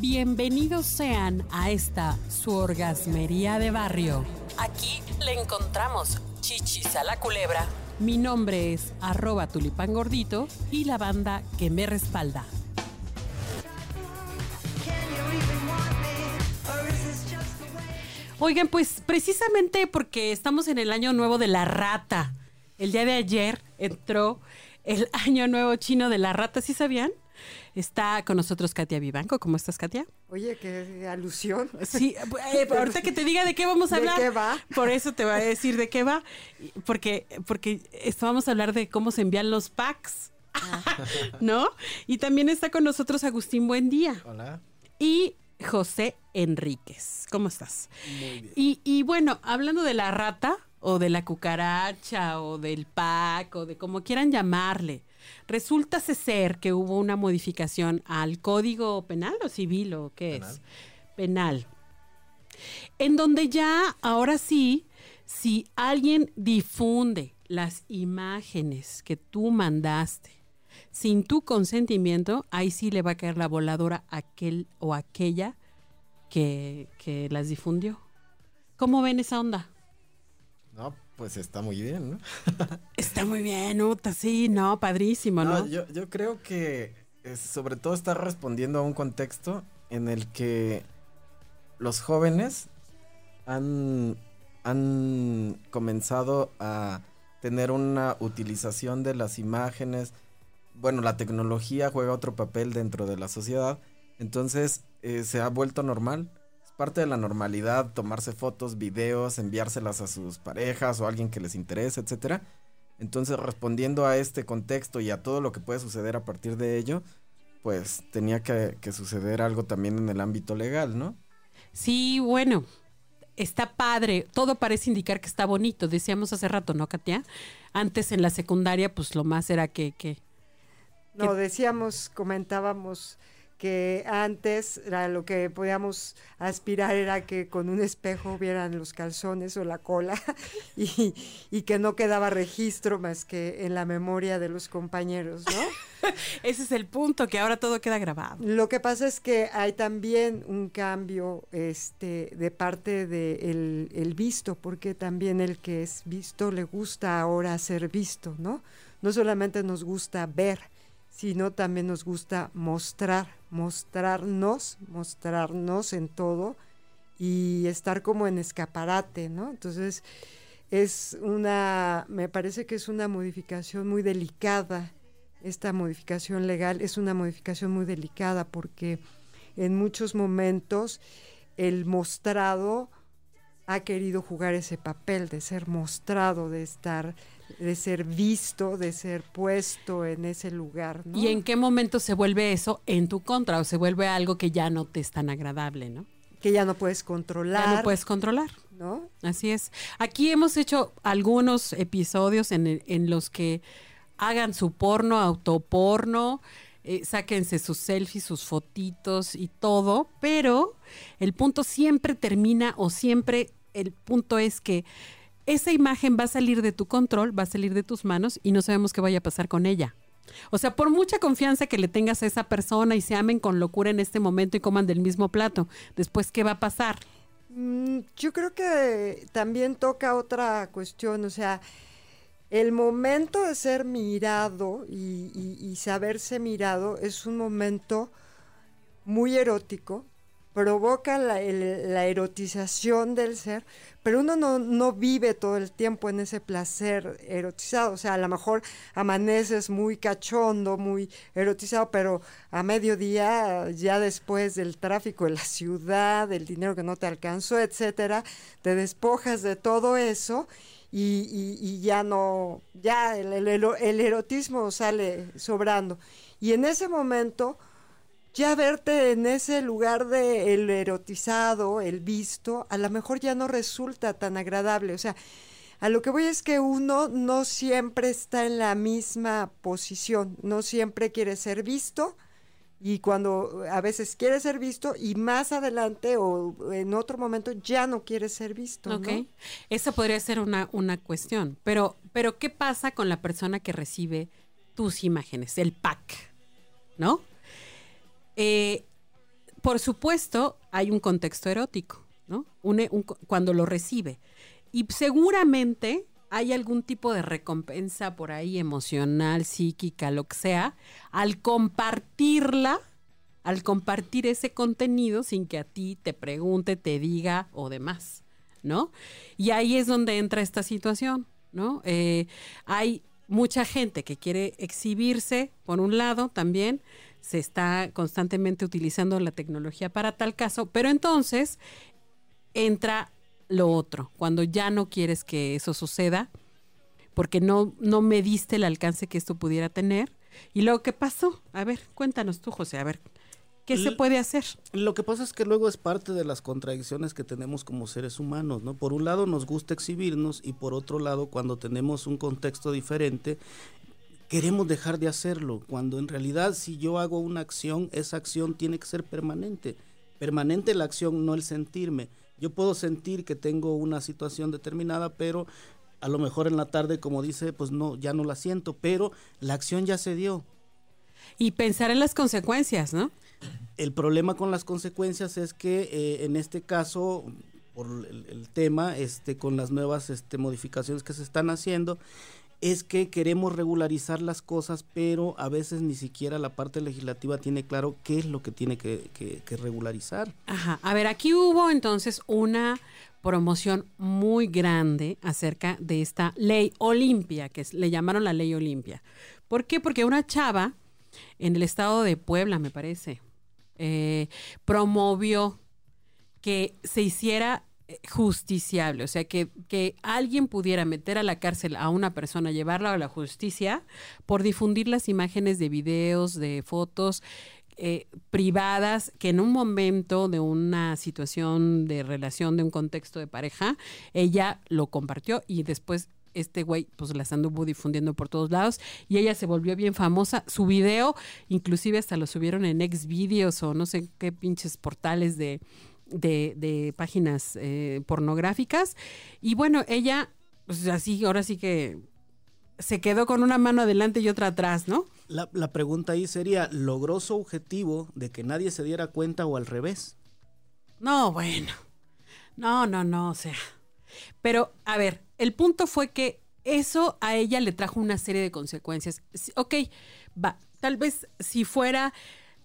Bienvenidos sean a esta su orgasmería de barrio. Aquí le encontramos chichis a la culebra. Mi nombre es arroba tulipán gordito y la banda que me respalda. Oigan, pues precisamente porque estamos en el año nuevo de la rata. El día de ayer entró el año nuevo chino de la rata, ¿sí sabían? Está con nosotros Katia Vivanco. ¿Cómo estás, Katia? Oye, qué alusión. Sí, eh, ahorita que te diga de qué vamos a hablar. ¿De qué va? Por eso te voy a decir de qué va. Porque, porque esto vamos a hablar de cómo se envían los packs. Ah. ¿No? Y también está con nosotros Agustín Buendía. Hola. Y José Enríquez. ¿Cómo estás? Muy bien. Y, y bueno, hablando de la rata, o de la cucaracha, o del pack, o de como quieran llamarle, resulta ser que hubo una modificación al código penal o civil, o qué Penal. es? Penal. En donde ya, ahora sí, si alguien difunde las imágenes que tú mandaste sin tu consentimiento, ahí sí le va a caer la voladora a aquel o aquella que, que las difundió. ¿Cómo ven esa onda? No, pues está muy bien, ¿no? Está muy bien, Uta, sí, no, padrísimo, ¿no? No, yo, yo creo que sobre todo está respondiendo a un contexto en el que los jóvenes han, han comenzado a tener una utilización de las imágenes. Bueno, la tecnología juega otro papel dentro de la sociedad. Entonces eh, se ha vuelto normal. Parte de la normalidad tomarse fotos, videos, enviárselas a sus parejas o a alguien que les interese, etcétera. Entonces, respondiendo a este contexto y a todo lo que puede suceder a partir de ello, pues tenía que, que suceder algo también en el ámbito legal, ¿no? Sí, bueno, está padre. Todo parece indicar que está bonito. Decíamos hace rato, ¿no, Katia? Antes en la secundaria, pues lo más era que, que No, decíamos, comentábamos que antes era lo que podíamos aspirar era que con un espejo vieran los calzones o la cola y, y que no quedaba registro más que en la memoria de los compañeros, ¿no? ese es el punto, que ahora todo queda grabado. Lo que pasa es que hay también un cambio este, de parte del el visto, porque también el que es visto le gusta ahora ser visto, ¿no? No solamente nos gusta ver, sino también nos gusta mostrar, mostrarnos, mostrarnos en todo y estar como en escaparate, ¿no? Entonces es una, me parece que es una modificación muy delicada esta modificación legal es una modificación muy delicada porque en muchos momentos el mostrado ha querido jugar ese papel de ser mostrado, de estar, de ser visto, de ser puesto en ese lugar. ¿no? ¿Y en qué momento se vuelve eso en tu contra o se vuelve algo que ya no te es tan agradable, ¿no? que ya no puedes controlar. Ya no puedes controlar. ¿no? Así es. Aquí hemos hecho algunos episodios en, en los que hagan su porno, autoporno, eh, sáquense sus selfies, sus fotitos y todo, pero el punto siempre termina o siempre el punto es que esa imagen va a salir de tu control, va a salir de tus manos y no sabemos qué vaya a pasar con ella. O sea, por mucha confianza que le tengas a esa persona y se amen con locura en este momento y coman del mismo plato, después, ¿qué va a pasar? Mm, Yo creo que también toca otra cuestión, o sea, el momento de ser mirado y, y- y saberse mirado es un momento muy erótico, provoca la, el- la erotización del ser, pero uno no, no vive todo el tiempo en ese placer erotizado, o sea, a lo mejor amaneces muy cachondo, muy erotizado, pero a mediodía, ya después del tráfico de la ciudad, del dinero que no te alcanzó, etcétera, te despojas de todo eso y, ya no, ya el, el erotismo sale sobrando. Y en ese momento, ya verte en ese lugar de el erotizado, el visto, a lo mejor ya no resulta tan agradable. O sea, a lo que voy es que uno no siempre está en la misma posición, no siempre quiere ser visto y cuando a veces quiere ser visto y más adelante o en otro momento ya no quiere ser visto. Ok. ¿no? Esa podría ser una, una cuestión. Pero, pero, ¿qué pasa con la persona que recibe tus imágenes? El pack, ¿no? Eh, por supuesto, hay un contexto erótico, ¿no? cuando lo recibe. Y seguramente hay algún tipo de recompensa por ahí emocional, psíquica, lo que sea, al compartirla, al compartir ese contenido sin que a ti te pregunte, te diga o demás, ¿no? Y ahí es donde entra esta situación, ¿no? Eh, hay mucha gente que quiere exhibirse, por un lado también, se está constantemente utilizando la tecnología para tal caso, pero entonces entra lo otro, cuando ya no quieres que eso suceda, porque no, no mediste el alcance que esto pudiera tener. ¿Y luego qué pasó? A ver, cuéntanos tú, José, a ver, ¿qué se puede hacer? Lo que pasa es que luego es parte de las contradicciones que tenemos como seres humanos, ¿no? Por un lado nos gusta exhibirnos y por otro lado cuando tenemos un contexto diferente, queremos dejar de hacerlo, cuando en realidad si yo hago una acción, esa acción tiene que ser permanente. Permanente la acción, no el sentirme. Yo puedo sentir que tengo una situación determinada, pero a lo mejor en la tarde, como dice, pues no, ya no la siento, pero la acción ya se dio. Y pensar en las consecuencias, ¿no? El problema con las consecuencias es que eh, en este caso, por el, tema, este, con las nuevas este, modificaciones que se están haciendo, es que queremos regularizar las cosas, pero a veces ni siquiera la parte legislativa tiene claro qué es lo que tiene que, regularizar. Ajá, a ver, aquí hubo entonces una promoción muy grande acerca de esta ley Olimpia, que le llamaron la ley Olimpia. ¿Por qué? Porque una chava en el estado de Puebla, me parece, eh, promovió que se hiciera justiciable, o sea, que, que, alguien pudiera meter a la cárcel a una persona, llevarla a la justicia por difundir las imágenes de videos, de fotos eh, privadas que en un momento de una situación de relación, de un contexto de pareja, ella lo compartió y después este güey pues las anduvo difundiendo por todos lados y ella se volvió bien famosa. Su video, inclusive hasta lo subieron en Xvideos o no sé qué pinches portales de, de, páginas eh, pornográficas. Y bueno, ella, pues así, ahora sí que se quedó con una mano adelante y otra atrás, ¿no? La, la pregunta ahí sería, ¿logró su objetivo de que nadie se diera cuenta o al revés? No, bueno. No, no, no, o sea. Pero, a ver, el punto fue que eso a ella le trajo una serie de consecuencias. Ok, va, tal vez si fuera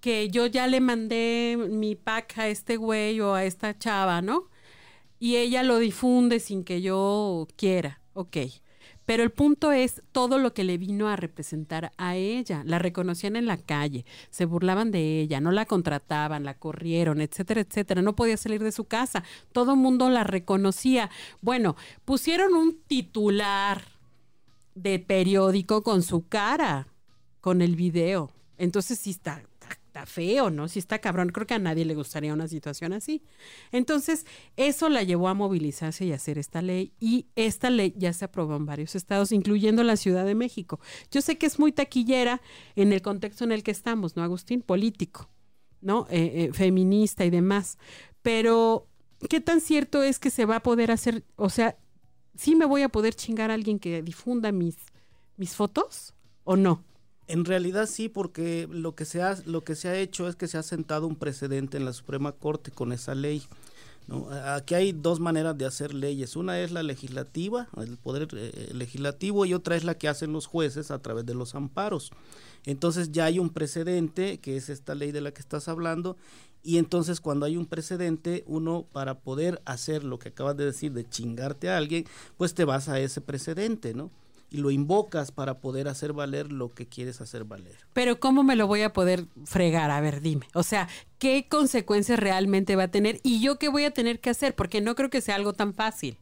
que yo ya le mandé mi pack a este güey o a esta chava, ¿no? Y ella lo difunde sin que yo quiera, ok. Pero el punto es todo lo que le vino a representar a ella. La reconocían en la calle, se burlaban de ella, no la contrataban, la corrieron, etcétera, etcétera. No podía salir de su casa. Todo el mundo la reconocía. Bueno, pusieron un titular de periódico con su cara, con el video. Entonces sí está, está feo, ¿no? Si está cabrón, creo que a nadie le gustaría una situación así. Entonces, eso la llevó a movilizarse y hacer esta ley y esta ley ya se aprobó en varios estados, incluyendo la Ciudad de México. Yo sé que es muy taquillera en el contexto en el que estamos, ¿no, Agustín? Político, ¿no? Eh, eh, feminista y demás. Pero, ¿qué tan cierto es que se va a poder hacer, o sea, sí me voy a poder chingar a alguien que difunda mis, mis fotos o no? En realidad sí, porque lo que, se ha, lo que se ha hecho es que se ha sentado un precedente en la Suprema Corte con esa ley. Aquí hay dos maneras de hacer leyes. Una es la legislativa, el poder eh, legislativo, y otra es la que hacen los jueces a través de los amparos. Entonces ya hay un precedente, que es esta ley de la que estás hablando, y entonces cuando hay un precedente, uno para poder hacer lo que acabas de decir, de chingarte a alguien, pues te vas a ese precedente, ¿no? Y lo invocas para poder hacer valer lo que quieres hacer valer. Pero ¿cómo me lo voy a poder fregar? A ver, dime. O sea, ¿qué consecuencias realmente va a tener? ¿Y yo qué voy a tener que hacer? Porque no creo que sea algo tan fácil.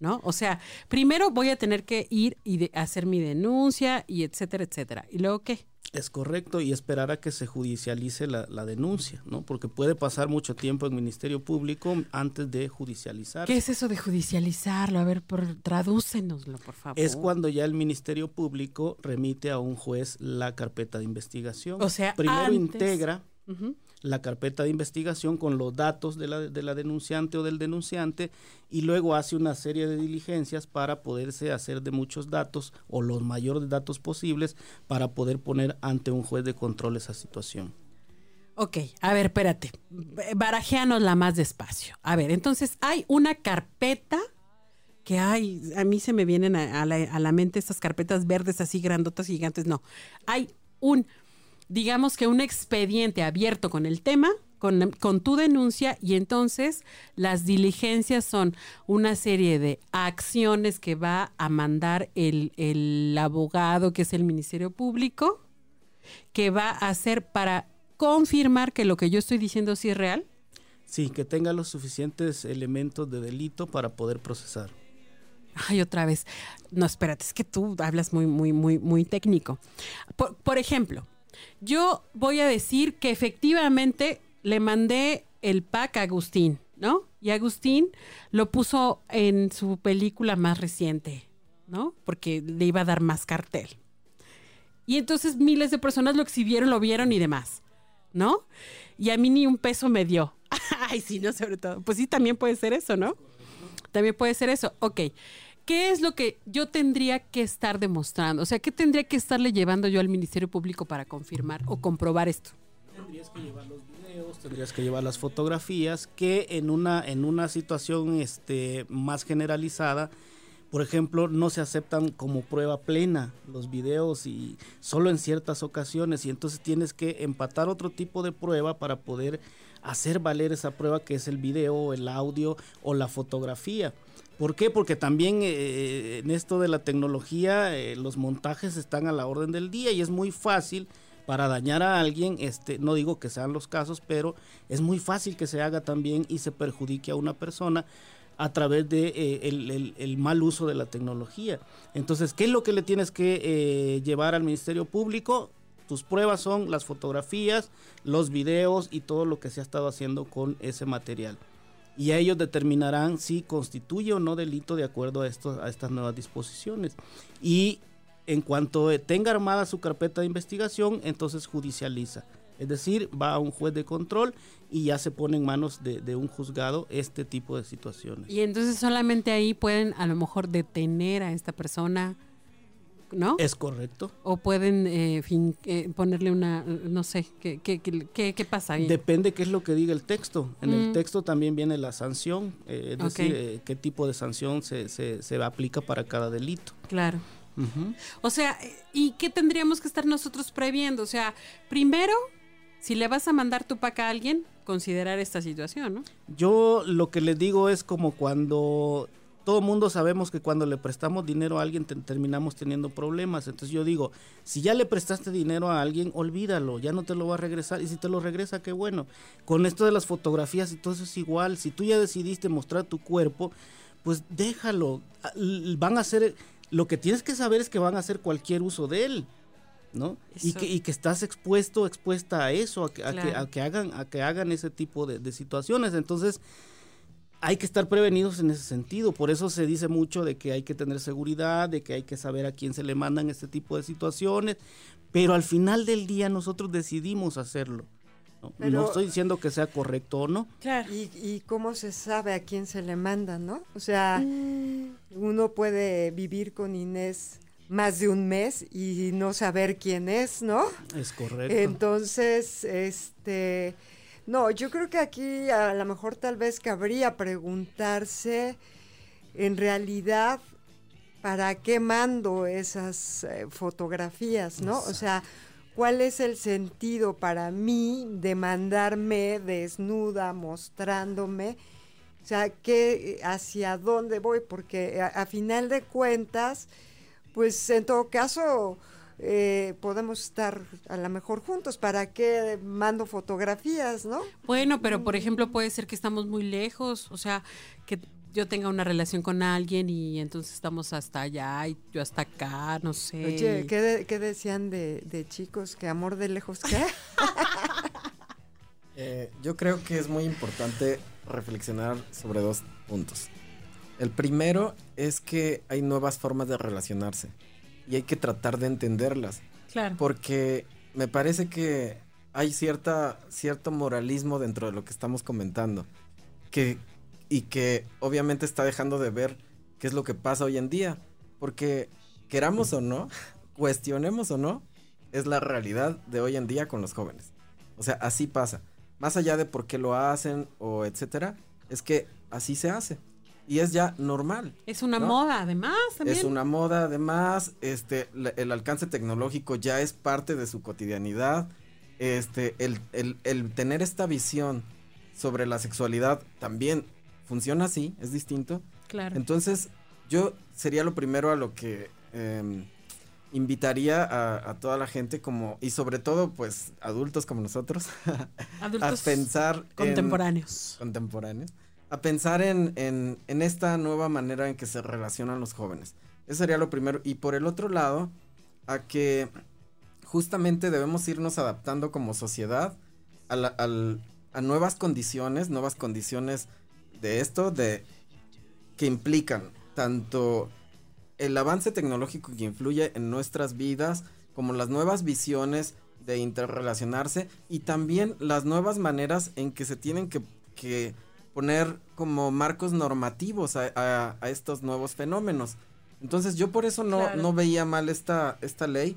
¿No? O sea, primero voy a tener que ir y hacer mi denuncia y etcétera, etcétera. ¿Y luego qué? Es correcto y esperar a que se judicialice la, denuncia, ¿no? Porque puede pasar mucho tiempo en Ministerio Público antes de judicializar. ¿Qué es eso de judicializarlo? A ver, por, tradúcenoslo, por favor. Es cuando ya el Ministerio Público remite a un juez la carpeta de investigación. O sea, primero integra la carpeta de investigación con los datos de la, de la denunciante o del denunciante y luego hace una serie de diligencias para poderse hacer de muchos datos o los mayores datos posibles para poder poner ante un juez de control esa situación. Ok, a ver, espérate. la más despacio. A ver, entonces hay una carpeta que hay, a mí se me vienen a, la, mente estas carpetas verdes así grandotas gigantes. No, hay un, digamos que un expediente abierto con el tema, con, con, tu denuncia y entonces las diligencias son una serie de acciones que va a mandar el, el abogado, que es el Ministerio Público, que va a hacer para confirmar que lo que yo estoy diciendo sí es real? Sí, que tenga los suficientes elementos de delito para poder procesar. Ay, otra vez. No, espérate, es que tú hablas muy, muy, muy, muy técnico. Por, por ejemplo, yo voy a decir que efectivamente le mandé el pack a Agustín, ¿no? Y Agustín lo puso en su película más reciente, ¿no? Porque le iba a dar más cartel. Y entonces miles de personas lo exhibieron, lo vieron y demás. ¿no? Y a mí ni un peso me dio. Ay, sí, no, sobre todo. Pues sí, también puede ser eso, ¿no? También puede ser eso. Ok. ¿Qué es lo que yo tendría que estar demostrando? O sea, ¿qué tendría que estarle llevando yo al Ministerio Público para confirmar o comprobar esto? Tendrías que llevar los videos, tendrías que llevar las fotografías, que en una, en una situación este, más generalizada, por ejemplo, no se aceptan como prueba plena los videos y solo en ciertas ocasiones y entonces tienes que empatar otro tipo de prueba para poder hacer valer esa prueba que es el video, el audio o la fotografía. ¿Por qué? Porque también eh, en esto de la tecnología eh, los montajes están a la orden del día y es muy fácil para dañar a alguien, este, no digo que sean los casos, pero es muy fácil que se haga también y se perjudique a una persona a través de eh, el, mal uso de la tecnología. Entonces, ¿qué es lo que le tienes que eh, llevar al Ministerio Público? Tus pruebas son las fotografías, los videos y todo lo que se ha estado haciendo con ese material. Y ellos determinarán si constituye o no delito de acuerdo a, esto, a estas nuevas disposiciones. Y en cuanto tenga armada su carpeta de investigación, entonces judicializa. Es decir, va a un juez de control y ya se pone en manos de, un juzgado este tipo de situaciones. Y entonces solamente ahí pueden a lo mejor detener a esta persona, ¿no? Es correcto. O pueden eh, eh, ponerle una, no sé, ¿qué, qué, qué, pasa ahí? Depende qué es lo que diga el texto. En el mm. texto también viene la sanción, eh, es decir, qué tipo de sanción se, se, se aplica para cada delito. Claro. O sea, ¿y qué tendríamos que estar nosotros previendo? O sea, primero si le vas a mandar tu pack a alguien, considerar esta situación, ¿no? Yo lo que les digo es como cuando todo mundo sabemos que cuando le prestamos dinero a alguien terminamos teniendo problemas. Entonces yo digo, si ya le prestaste dinero a alguien, olvídalo, ya no te lo va a regresar. Y si te lo regresa, qué bueno. Con esto de las fotografías y todo eso es igual. Si tú ya decidiste mostrar tu cuerpo, pues déjalo. Van a hacer, lo que tienes que saber es que van a hacer cualquier uso de él. ¿no? Y que, y que, estás expuesto, expuesta a eso, a que, a que, hagan, a que hagan ese tipo de, situaciones. Entonces, hay que estar prevenidos en ese sentido. Por eso se dice mucho de que hay que tener seguridad, de que hay que saber a quién se le mandan este tipo de situaciones. Pero al final del día nosotros decidimos hacerlo. No, estoy diciendo que sea correcto o no. ¿Y, ¿Y, cómo se sabe a quién se le manda, no? O sea, mm. uno puede vivir con Inés más de un mes y no saber quién es, ¿no? Es correcto. Entonces, este, no, yo creo que aquí a lo mejor tal vez cabría preguntarse en realidad para qué mando esas eh, fotografías, ¿no? O sea, ¿cuál es el sentido para mí de mandarme desnuda, mostrándome? O sea, ¿qué, ¿hacia dónde voy? Porque a final de cuentas, pues en todo caso eh, podemos estar a lo mejor juntos. ¿Para qué mando fotografías, no? Bueno, pero por ejemplo puede ser que estamos muy lejos, o sea, que yo tenga una relación con alguien y entonces estamos hasta allá y yo hasta acá, no sé. Oye, ¿qué, decían de, chicos? ¿Que amor de lejos qué? Eh, yo creo que es muy importante reflexionar sobre dos puntos. El primero es que hay nuevas formas de relacionarse y hay que tratar de entenderlas. Claro. Porque me parece que hay cierta, cierto moralismo dentro de lo que estamos comentando. Que, y que obviamente está dejando de ver qué es lo que pasa hoy en día. Porque queramos o no, cuestionemos o no, es la realidad de hoy en día con los jóvenes. O sea, así pasa. Más allá de por qué lo hacen o etcétera, es que así se hace. Y es ya normal. Es una ¿no? moda, además, también. Es una moda, además, este, la- el alcance tecnológico ya es parte de su cotidianidad. Este, el, el- el tener esta visión sobre la sexualidad también funciona así, es distinto. Claro. Entonces, yo sería lo primero a lo que em, invitaría a, a toda la gente como, y sobre todo, pues, adultos como nosotros, a pensar en- contemporáneos. A pensar en, en, esta nueva manera en que se relacionan los jóvenes. Eso sería lo primero. Y por el otro lado, a que justamente debemos irnos adaptando como sociedad a, nuevas condiciones, nuevas condiciones de esto, de que implican tanto el avance tecnológico que influye en nuestras vidas, como las nuevas visiones de interrelacionarse y también las nuevas maneras en que se tienen que poner como marcos normativos a, a- a estos nuevos fenómenos. Entonces yo por eso no, Claro. no veía mal esta, esta ley,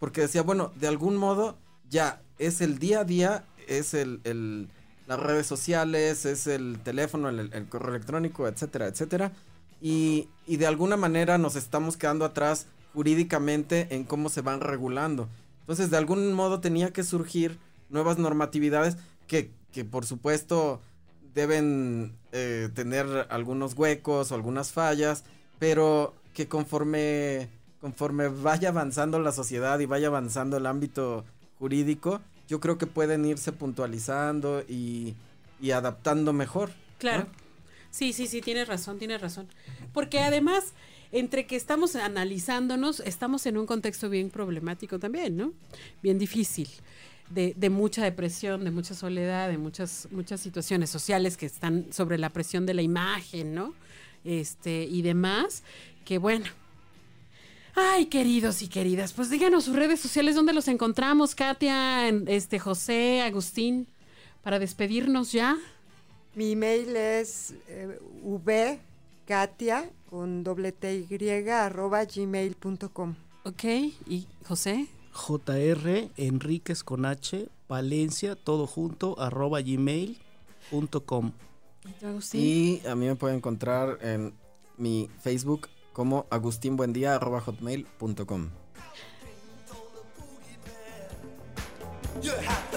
porque decía, bueno, de algún modo ya es el día a día, es el, el- las redes sociales, es el teléfono, el, el correo electrónico, etcétera, etcétera. Y, y de alguna manera nos estamos quedando atrás jurídicamente en cómo se van regulando. Entonces, de algún modo tenía que surgir nuevas normatividades que, que por supuesto deben eh, tener algunos huecos o algunas fallas, pero que conforme, conforme vaya avanzando la sociedad y vaya avanzando el ámbito jurídico, yo creo que pueden irse puntualizando y, y adaptando mejor. Claro. Sí, sí, sí, tienes razón, tienes razón. Porque además, entre que estamos analizándonos, estamos en un contexto bien problemático también, ¿no? Bien difícil. De, de mucha depresión, de mucha soledad, de muchas, muchas situaciones sociales que están sobre la presión de la imagen, ¿no? Este, y demás, que bueno. Ay, queridos y queridas, pues díganos sus redes sociales, ¿dónde los encontramos, Katia, en- este, José, Agustín, para despedirnos ya? Mi email es eh, vkatia con doble t y arroba gmail.com. Ok, ¿y José? JR Enríquez con H, Palencia, todo junto, arroba gmail.com. ¿Y a mí me pueden encontrar en mi Facebook como agustinbuendia.hotmail.com. You have